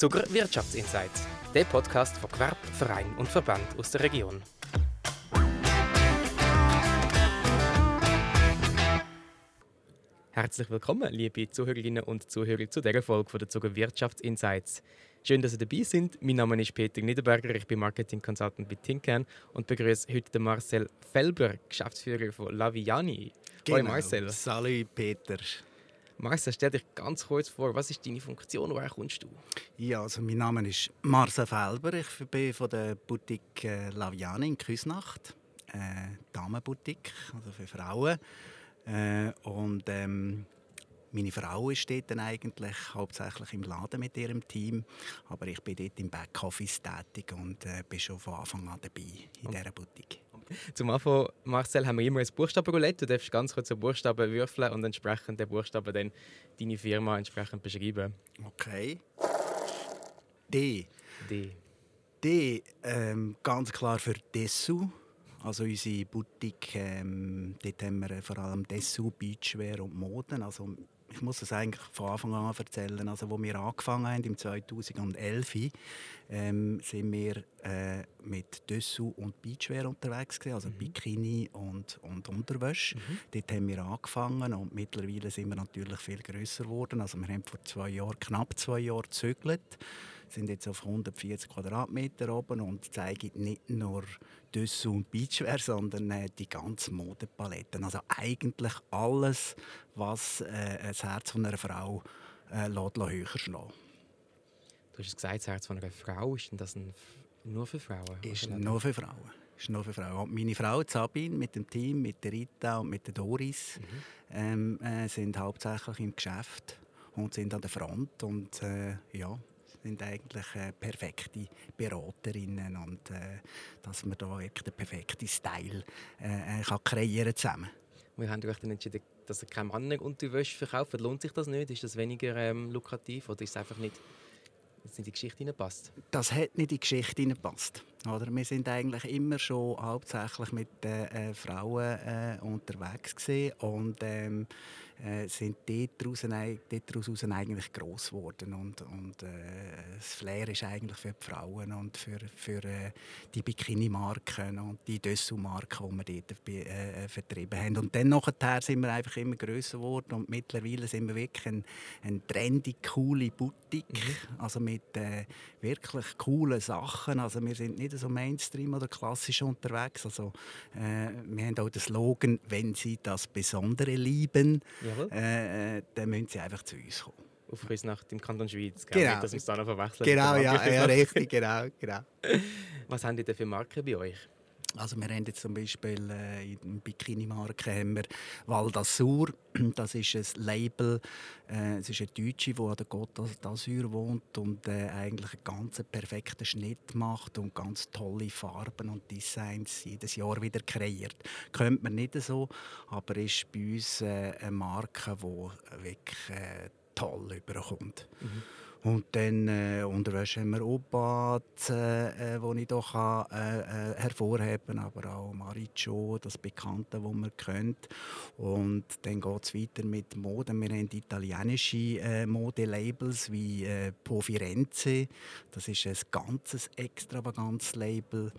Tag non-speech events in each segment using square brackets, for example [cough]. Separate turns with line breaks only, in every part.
Zuger Wirtschaftsinsights, der Podcast von Gewerb, Verein und Verband aus der Region. Herzlich willkommen, liebe Zuhörerinnen und Zuhörer, zu dieser Folge von der Zuger Wirtschaftsinsights. Schön, dass Sie dabei sind. Mein Name ist Peter Niederberger, ich bin Marketing Consultant bei Tinkern und begrüße heute den Marcel Felber, Geschäftsführer von Laviani.
Genau. Hoi Marcel. Salut Peter.
Marcel, stell dich ganz kurz vor, was ist deine Funktion, woher kommst du?
Ja, also mein Name ist Marcel Felber, ich bin von der Boutique äh, Laviani in Küsnacht, äh, Damenboutique, also für Frauen. Äh, und ähm, meine Frau ist dort dann eigentlich hauptsächlich im Laden mit ihrem Team, aber ich bin dort im Backoffice tätig und äh, bin schon von Anfang an dabei in okay. dieser Boutique.
Zum Anfang, Marcel, haben wir immer ein Buchstabenroulette. Du darfst ganz kurz einen Buchstaben würfeln und entsprechend den Buchstaben dann deine Firma entsprechend beschreiben.
Okay. D.
D.
D, ähm, ganz klar für Dessous. Also unsere Boutique, ähm, dort haben wir vor allem Dessous, Beachwear und Moden. Also ich muss das eigentlich von Anfang an erzählen. Also, wo wir angefangen haben, im 2011, ähm, sind wir äh, mit Dessous und Beachwear unterwegs gewesen, also mhm. Bikini und, und Unterwäsche. Mhm. Dort haben wir angefangen und mittlerweile sind wir natürlich viel größer geworden. Also wir haben vor zwei Jahren, knapp zwei Jahren gezögert sind jetzt auf 140 Quadratmeter oben und zeigen nicht nur Dessous und Beachwear, sondern äh, die ganze Modepalette. Also eigentlich alles, was äh, das Herz von einer Frau äh, lässt, höher schlagen.
Du hast gesagt, das Herz von einer Frau, ist das ein, nur für Frauen?
Ist nur für Frauen. Ist nur für Frauen. Und meine Frau Sabine mit dem Team, mit der Rita und mit der Doris, mhm. ähm, äh, sind hauptsächlich im Geschäft und sind an der Front und äh, ja, sind eigentlich äh, perfekte Beraterinnen und äh, dass man da den perfekten Style äh, äh kann kreieren zusammen.
Wir haben euch dann entschieden, dass ihr keine Männerunterwäsche verkauft. Lohnt sich das nicht? Ist das weniger ähm, lukrativ oder ist es einfach nicht, dass nicht in die Geschichte hineinpasst?
Das hat nicht in die Geschichte hineinpasst. Oder? Wir sind eigentlich immer schon hauptsächlich mit äh, Frauen äh, unterwegs gewesen und ähm, äh, sind daraus, daraus eigentlich gross geworden. Und, und äh, das Flair ist eigentlich für die Frauen und für, für äh, die Bikini-Marken und die Dessous-Marken, die wir dort äh, äh, vertrieben haben. Und dann nachher sind wir einfach immer grösser geworden und mittlerweile sind wir wirklich eine ein trendy, coole Boutique, mhm. also mit äh, wirklich coolen Sachen. Also wir sind nicht so Mainstream oder klassisch unterwegs. Also, wir haben auch den Slogan, wenn Sie das Besondere lieben, äh, äh, dann müssen sie einfach zu uns kommen.
Auf uns nach dem Kanton Schweiz, gell?
genau.
dass wir es da noch verwechseln.
Genau, ja, ja, richtig, genau, genau. [laughs]
Was haben die denn für Marken bei euch?
Also wir haben jetzt zum Beispiel äh, in Bikini-Marke haben wir Val d'Azur. [clears throat] Das ist ein Label, äh, es ist eine Deutsche, die an der Côte d'Azur wohnt und äh, eigentlich einen ganz perfekten Schnitt macht und ganz tolle Farben und Designs jedes Jahr wieder kreiert. Könnte man nicht so, aber ist bei uns äh, eine Marke, die wirklich äh, toll überkommt. Mhm. Und dann äh, Unterwäsche haben wir Obat, äh, äh, wo ich doch kann, äh, äh, hervorheben aber auch Maricho, das Bekannte, das man kennt. Und dann geht es weiter mit Mode. Wir haben italienische äh, Modelabels wie äh, Po Firenze. Das ist ein ganzes extravagantes Label,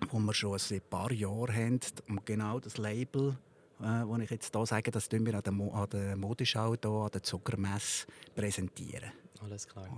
das wir schon seit ein paar Jahren haben. Und genau das Label äh, wo ich jetzt hier sage, das wir an der, Mo an der Modeschau hier, an der Zuckermesse präsentieren.
Alles klar.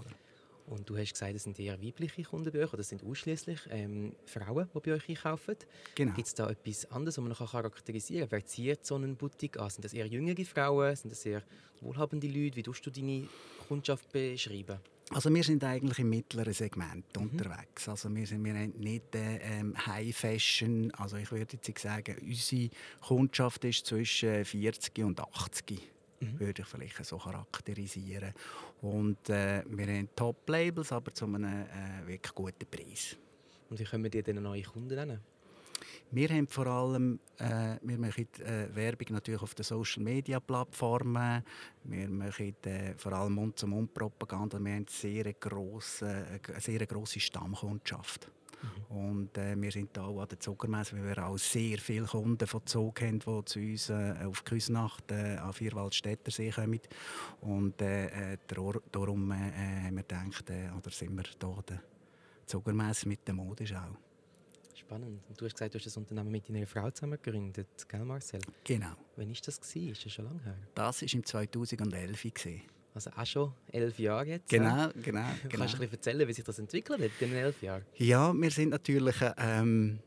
Und du hast gesagt, es sind eher weibliche Kunden bei euch, oder es sind ausschließlich ähm, Frauen, die bei euch einkaufen.
Genau.
Gibt es da etwas anderes, was man noch charakterisieren kann? Wer zieht so einen Boutique an? Sind das eher jüngere Frauen? Sind das eher wohlhabende Leute? Wie tust du deine Kundschaft beschreiben?
Also wir sind eigentlich im mittleren Segment mhm. unterwegs. Also wir sind wir nicht äh, ähm, High Fashion. Also ich würde jetzt sagen, unsere Kundschaft ist zwischen 40 und 80 mhm. würde ich vielleicht so charakterisieren. Und äh, wir haben Top-Labels, aber zu einem äh, wirklich guten Preis.
Und wie können wir dir denn neue Kunden nennen?
Wir haben vor allem, äh, wir machen äh, Werbung natürlich auf den Social Media Plattformen. Wir machen äh, vor allem Mund-zu-Mund-Propaganda. Wir haben sehr grosse, eine sehr grosse Stammkundschaft. Mhm. Und äh, wir sind hier auch an der Zuckermesse, weil wir auch sehr viele Kunden von Zug haben, die zu uns äh, auf Küsnacht äh, an Vierwaldstättersee kommen. Und äh, äh darum äh, haben wir gedacht, oder sind wir hier der Zuckermesse mit der Modeschau.
Spannend. Und du hast gesagt, du hast das Unternehmen mit deiner Frau zusammen gegründet, gell Marcel?
Genau.
Wann war das? Gewesen? Ist das schon lange her?
Das war im 2011. Gewesen.
Also auch schon elf Jahre jetzt?
Genau, genau. genau.
Kannst du ein bisschen erzählen, wie sich das entwickelt hat in den elf Jahren?
Ja, wir sind natürlich ähm,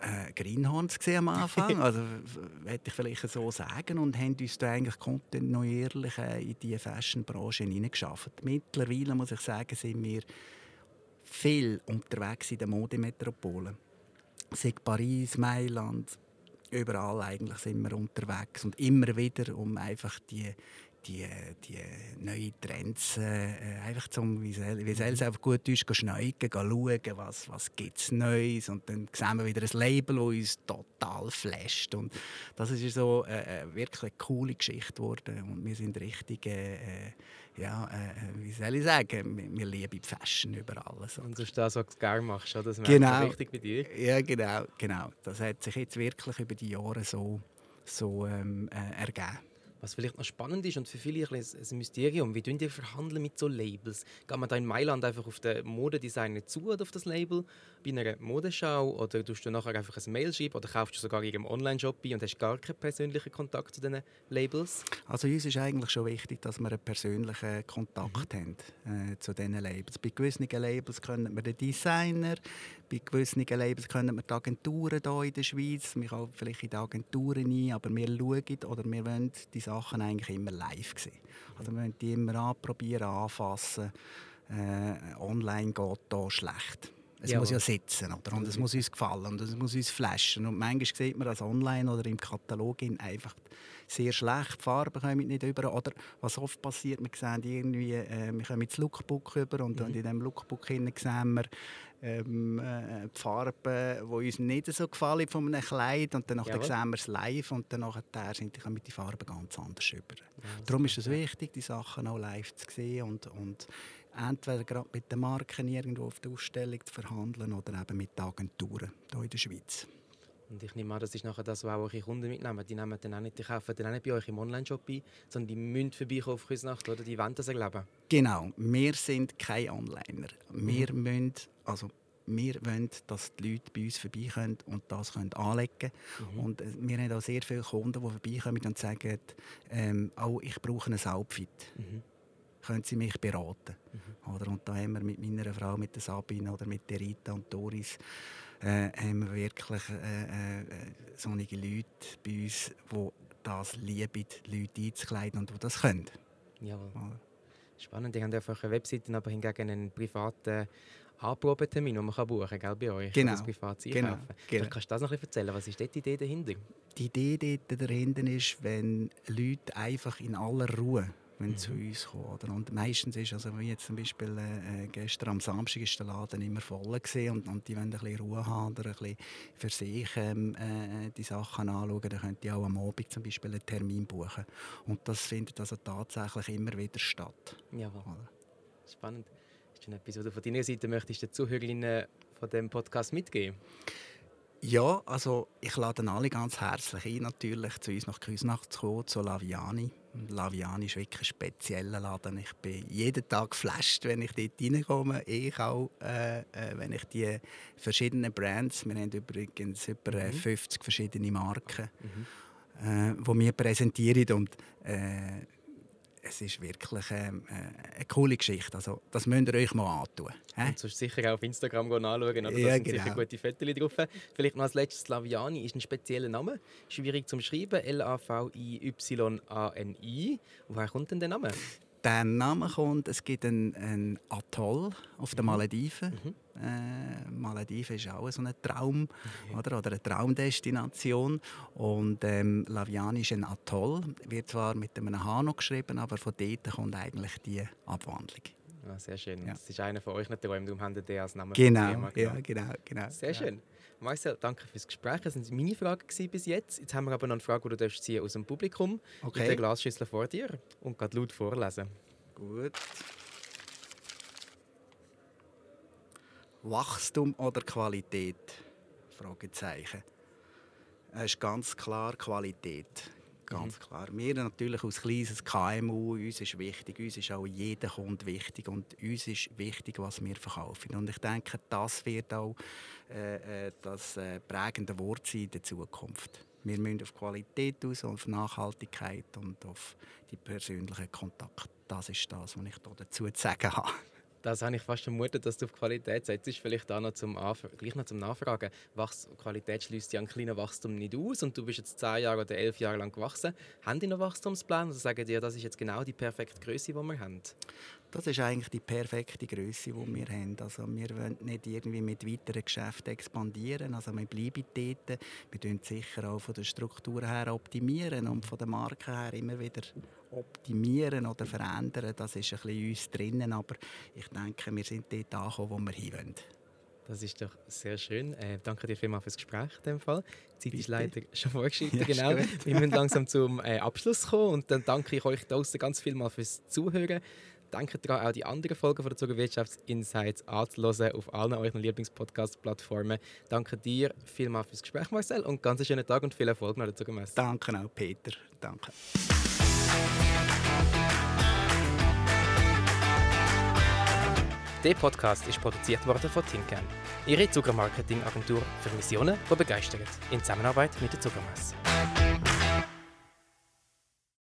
äh, Greenhorns am Anfang, [laughs] also hätte ich vielleicht so sagen, und haben uns da eigentlich kontinuierlich äh, in die Fashion-Branche hineingeschafft. Mittlerweile, muss ich sagen, sind wir viel unterwegs in den Modemetropolen. Sei Paris, Mailand, überall eigentlich sind wir unterwegs und immer wieder, um einfach die, die, die neuen Trends äh, einfach zum, wie es einfach gut ist, schneuken, schauen, was, was gibt es Neues und dann sehen wir wieder ein Label, das uns total flasht und das ist so äh, äh wirklich eine coole Geschichte geworden und wir sind richtig äh, äh ja, äh, wie soll ich sagen, wir, wir lieben die Fashion über alles.
Und das ist das, was du gerne machst, oder? das
genau.
richtig bei dir.
Ja, genau, genau. Das hat sich jetzt wirklich über die Jahre so, so ähm, äh, ergeben.
Was vielleicht noch spannend ist und für viele ein, ein Mysterium, wie tun die verhandeln mit so Labels? Geht man da in Mailand einfach auf den Modedesigner zu oder auf das Label bei einer Modeschau oder tust du nachher einfach ein Mail schreiben oder kaufst du sogar in einem Online-Shop und hast gar keinen persönlichen Kontakt zu diesen Labels?
Also uns ist eigentlich schon wichtig, dass wir einen persönlichen Kontakt mhm. haben äh, zu diesen Labels. Bei gewissen Labels können wir den Designer, bei gewissen Labels können wir die Agenturen hier in der Schweiz, wir kaufen vielleicht in die Agenturen ein, aber wir schauen oder wir wollen die Sachen eigentlich immer live sehen. Also wir wollen die immer anprobieren, anfassen. Äh, online geht hier schlecht. Es ja. muss ja sitzen, oder? Und es muss uns gefallen und es muss uns flashen. Und manchmal sieht man das online oder im Katalog einfach sehr schlecht. Die Farben kommen nicht über. Oder was oft passiert, wir sehen irgendwie, äh, wir kommen ins Lookbook über und, mhm. und in diesem Lookbook sehen wir ähm, äh, die Farben, die uns nicht so gefallen von einem Kleid und dann ja, sehen wir es live und dann sind die, die Farben ganz anders über. Ja, Darum ist es wichtig, die Sachen auch live zu sehen und, und entweder gerade mit den Marken irgendwo auf der Ausstellung zu verhandeln oder eben mit den Agenturen hier in der Schweiz.
Und ich nehme an, das ist nachher das, was auch eure Kunden mitnehmen. Die nehmen dann auch nicht, die kaufen dann auch nicht bei euch im Online-Shop ein, sondern die müssen vorbeikommen auf Küsnacht oder die wollen das erleben.
Genau, wir sind keine Onliner. Wir mhm. müssen, also wir wollen, dass die Leute bei uns vorbeikommen und das können anlegen können. Mhm. Und äh, wir haben auch sehr viele Kunden, die vorbeikommen und sagen, ähm, oh, ich brauche ein Outfit. Mhm können Sie mich beraten. Mhm. Oder, und da haben wir mit meiner Frau, mit der Sabine oder mit der Rita und Doris, äh, haben wir wirklich äh, äh, solche Leute bei uns, die das lieben, Leute einzukleiden und die das können.
Jawohl. Spannend, die haben einfach eine Webseite, aber hingegen einen privaten Anprobetermin, den man kann buchen kann bei euch.
Genau.
Das privat
genau. genau.
Kannst du das noch erzählen? Was ist dort die Idee dahinter?
Die Idee dahinter ist, wenn Leute einfach in aller Ruhe wenn mhm. zu uns kommen. Oder? Und meistens ist, also wie jetzt zum Beispiel äh, gestern am Samstag ist der Laden immer voll gewesen und, und die wollen ein bisschen Ruhe haben oder ein bisschen für sich ähm, äh, die Sachen anschauen, dann könnt ihr auch am Abend zum Beispiel einen Termin buchen. Und das findet also tatsächlich immer wieder statt.
Jawohl. Oder? Spannend. Ist das etwas, was du von deiner Seite möchtest den Zuhörerinnen von dem Podcast mitgeben?
Ja, also ich lade alle ganz herzlich ein, natürlich zu uns nach Küsnacht zu kommen, zu Laviani. Laviani ist wirklich ein spezieller Laden. Ich bin jeden Tag geflasht, wenn ich dort reinkomme. Ich auch, äh, äh, wenn ich die verschiedenen Brands, wir haben übrigens über mhm. 50 verschiedene Marken, mhm. äh, die wir präsentieren und äh, es ist wirklich äh, eine coole Geschichte. Also, das müsst ihr euch mal antun.
He? Und sonst sicher auch auf Instagram anschauen. Oder? Da ja, sind genau. sicher gute Fotos drauf. Vielleicht noch als letztes, Laviani ist ein spezieller Name. Schwierig zum Schreiben. L-A-V-I-Y-A-N-I. Woher kommt denn der Name?
Der Name kommt, es gibt einen, Atoll auf den mhm. Malediven. Mhm. Äh, Malediven ist auch so ein Traum mhm. oder, oder eine Traumdestination. Und ähm, Laviani ist ein Atoll, wird zwar mit einem H noch geschrieben, aber von dort kommt eigentlich die Abwandlung.
Ja, sehr schön. Ja. Das ist einer von euch nicht Träumen, darum habt ihr als Name
Genau, ja, genau, genau.
Sehr ja. schön. Marcel, danke fürs Gespräch. Das waren meine Fragen bis jetzt. Jetzt haben wir aber noch eine Frage, die du ziehen aus dem Publikum. Okay. Mit der Glasschüssel vor dir und gerade laut vorlesen.
Gut. Wachstum oder Qualität? Fragezeichen. Es ist ganz klar Qualität. Ganz mhm. klar. Wir natürlich als kleines KMU, uns ist wichtig, uns ist auch jeder Kunde wichtig und uns ist wichtig, was wir verkaufen. Und ich denke, das wird auch äh, äh das äh, prägende Wort sein in der Zukunft. Wir müssen auf Qualität aus, auf Nachhaltigkeit und auf die persönlichen Kontakte. Das ist das, was ich dazu zu sagen habe.
Das habe ich fast vermutet, dass du auf Qualität setzt. Ist vielleicht auch noch zum gleich noch zum Nachfragen. Wachs Qualität schließt ja ein kleines Wachstum nicht aus und du bist jetzt zehn Jahre oder elf Jahre lang gewachsen. Haben die noch Wachstumspläne? Also sagen die, das ist jetzt genau die perfekte Größe, die wir haben?
Das ist eigentlich die perfekte Größe, die wir haben. Also wir wollen nicht irgendwie mit weiteren Geschäften expandieren. Also wir bleiben dort. Wir optimieren sicher auch von der Struktur her optimieren und von der Marke her immer wieder optimieren oder verändern. Das ist ein bisschen uns drinnen, aber ich denke, wir sind dort angekommen, wo wir hin wollen.
Das ist doch sehr schön. Äh, danke dir vielmals fürs Gespräch in dem Fall. Die Zeit Bitte. ist leider schon vorgeschritten, [laughs] ja, genau. Wir müssen langsam zum äh, Abschluss kommen und dann danke ich euch draußen ganz vielmal fürs Zuhören. Danke daran, auch die anderen Folgen von der Zuckerwirtschaftsinsights anzuhören auf allen euren Lieblingspodcast-Plattformen. Danke dir vielmals fürs Gespräch, Marcel, und ganz einen schönen Tag und viel Erfolg noch der Zuckermesse.
Danke auch, Peter. Danke.
Der Podcast ist produziert worden von Tinkan, Ihre Zuckermarketing-Agentur für Missionen, die begeistert, in Zusammenarbeit mit der Zuckermesse.